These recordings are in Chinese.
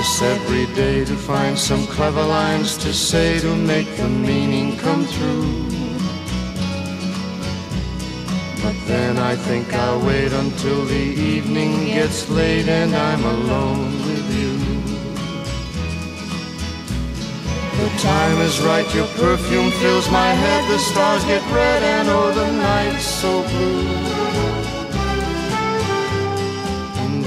practice every day to find some clever lines to say to make the meaning come through. But then I think I'll wait until the evening gets late and I'm alone with you. The time is right, your perfume fills my head, the stars get red, and oh, the night's so blue.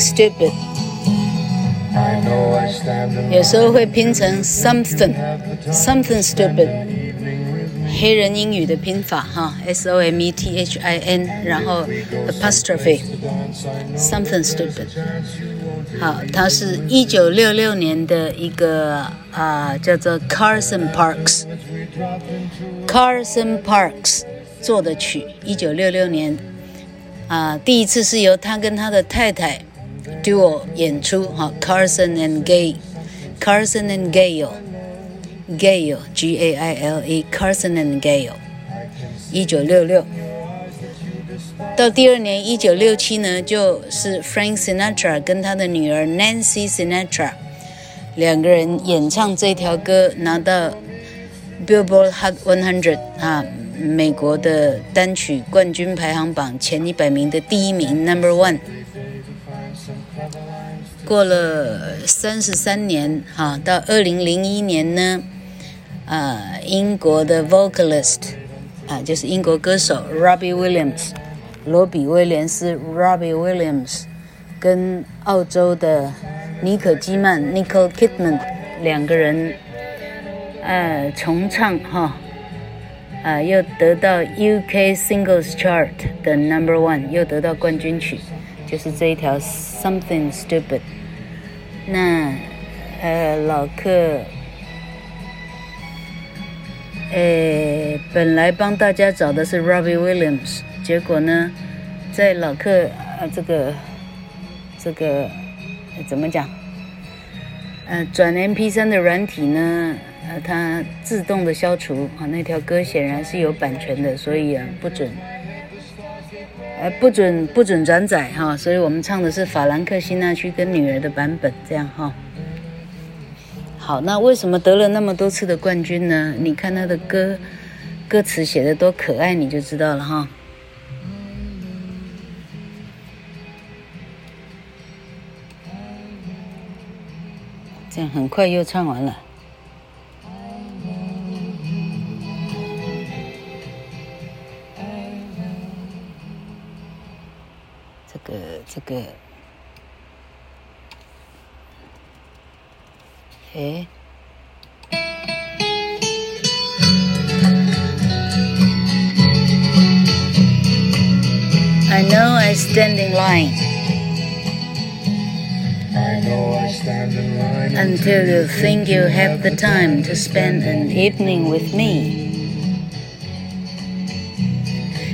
stupid， I know I stand in 有时候会拼成 something something stupid，黑人英语的拼法哈，S O M E T H I N，然后 apostrophe something stupid。好，它是一九六六年的一个啊、叫做 Carson Parks Carson Parks 做的曲，一九六六年啊、第一次是由他跟他的太太 Duo 演出哈，Carson and Gay，Carson and Gale，Gale G A I L E Carson and Gale，一九六六。到第二年一九六七呢，就是 Frank Sinatra 跟他的女儿 Nancy Sinatra 两个人演唱这条歌，拿到 Billboard Hot 100啊，美国的单曲冠军排行榜前一百名的第一名 Number One。过了三十三年，哈，到二零零一年呢，啊，英国的 vocalist 啊，就是英国歌手 Robbie Williams，罗比威廉斯 Robbie Williams，跟澳洲的妮可基曼 Nicole Kidman 两个人，呃，重唱哈，啊，又得到 UK Singles Chart 的 Number One，又得到冠军曲，就是这一条 Something Stupid。那呃，老客，呃，本来帮大家找的是 Robbie Williams，结果呢，在老客呃这个这个呃怎么讲？呃，转 MP3 的软体呢，呃，它自动的消除啊，那条歌显然是有版权的，所以啊不准，呃不准不准转载哈，所以我们唱的是法兰克辛纳区跟女儿的版本，这样哈。好，那为什么得了那么多次的冠军呢？你看他的歌，歌词写的多可爱，你就知道了哈。这样很快又唱完了。这个，诶。I know I stand in line. I know I stand in line until you think you have the time to spend an evening with me.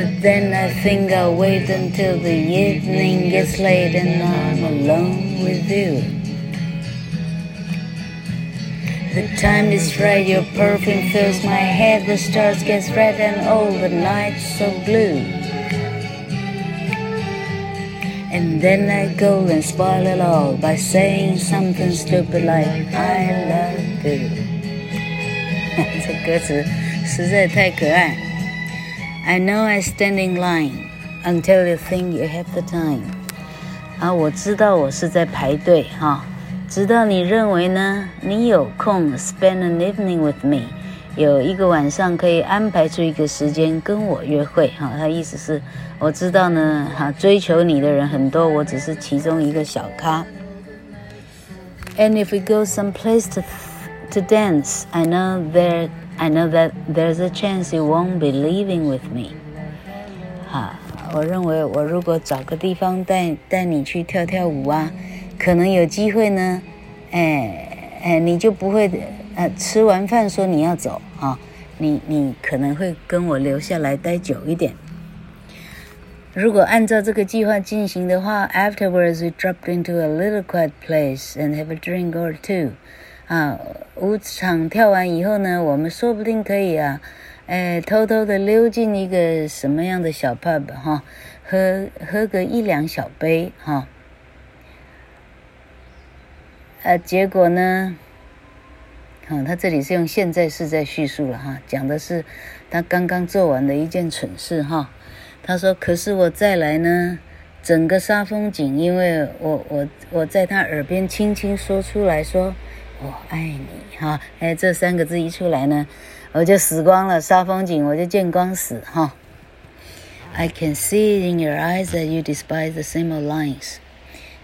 But then I think I'll wait until the evening gets late and I'm alone with you. The time is right, your perfume fills my head, the stars get red and all the nights so blue. And then I go and spoil it all by saying something stupid like I love you。这歌词实在太可爱。 I know I stand in line until you think you have the time。啊，我知道我是在排队哈，直到你认为呢，你有空 spend an evening with me。有一个晚上可以安排出一个时间跟我约会，哈，他意思是，我知道呢，哈，追求你的人很多，我只是其中一个小咖。And if we go someplace to to dance, I know there, I know that there's a chance you won't be leaving with me。哈，我认为我如果找个地方带带你去跳跳舞啊，可能有机会呢，哎哎，你就不会。呃，吃完饭说你要走啊，你你可能会跟我留下来待久一点。如果按照这个计划进行的话，afterwards we dropped into a little quiet place and have a drink or two。 啊，舞场跳完以后呢，我们说不定可以啊，哎，偷偷的溜进一个什么样的小 pub 哈、喝喝个一两小杯哈。呃、啊，结果呢？啊，他这里是用现在式在叙述了哈，讲的是他刚刚做完的一件蠢事哈。他说：“可是我再来呢，整个杀风景，因为我我我在他耳边轻轻说出来说我爱你哈，哎，这三个字一出来呢，我就死光了，杀风景我就见光死哈。I can see in your eyes that you despise the same old lines。”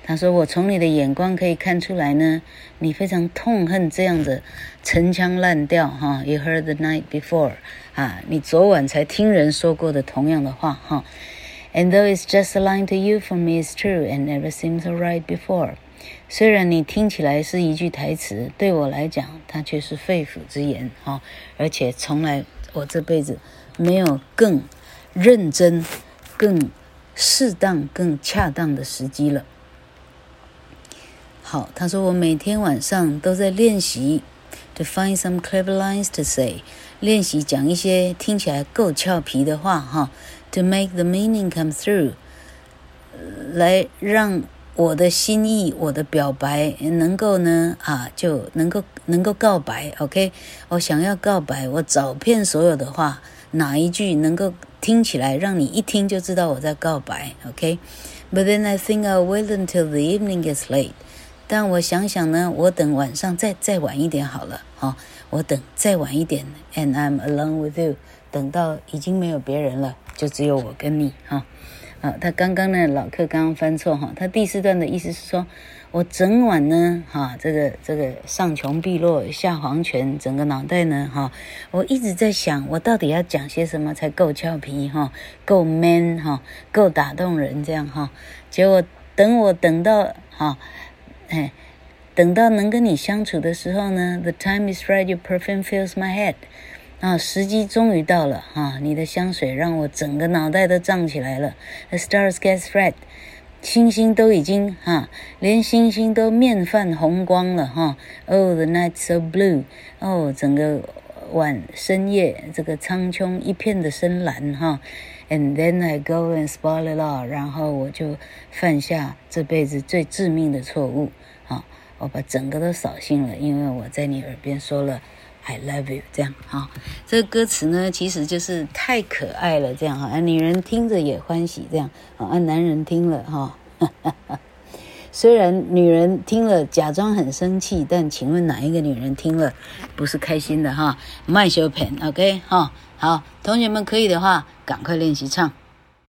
他说：“我从你的眼光可以看出来呢，你非常痛恨这样子陈腔滥调哈。You heard the night before，啊，你昨晚才听人说过的同样的话哈。And though it's just a line to you, for me it's true and never seemed so right before。虽然你听起来是一句台词，对我来讲，它却是肺腑之言哈。而且从来我这辈子没有更认真、更适当、更恰当的时机了。”好，他说我每天晚上都在练习，to find some clever lines to say，练习讲一些听起来够俏皮的话哈，to make the meaning come through，来让我的心意、我的表白能够呢啊，就能够能够告白，OK，我想要告白，我找遍所有的话，哪一句能够听起来让你一听就知道我在告白，OK，but then I think I'll wait until the evening gets late。但我想想呢，我等晚上再再晚一点好了，哈、哦，我等再晚一点，and I'm alone with you，等到已经没有别人了，就只有我跟你，哈、哦，啊，他刚刚呢，老客刚刚翻错哈，他第四段的意思是说，我整晚呢，哈，这个这个上穷碧落下黄泉，整个脑袋呢，哈，我一直在想，我到底要讲些什么才够俏皮，哈，够 man，哈，够打动人这样，哈，结果等我等到，哈。哎，等到能跟你相处的时候呢，The time is right, your perfume fills my head。啊，时机终于到了哈！你的香水让我整个脑袋都胀起来了。The stars get red，星星都已经哈，连星星都面泛红光了哈。Oh, the night so blue，哦，整个晚深夜这个苍穹一片的深蓝哈。And then I go and spoil it all，然后我就犯下这辈子最致命的错误啊！我把整个都扫兴了，因为我在你耳边说了。I love you，这样哈，这个歌词呢，其实就是太可爱了，这样哈，女人听着也欢喜，这样啊，男人听了哈，虽然女人听了假装很生气，但请问哪一个女人听了不是开心的哈？卖小品，OK 哈，好，同学们可以的话，赶快练习唱。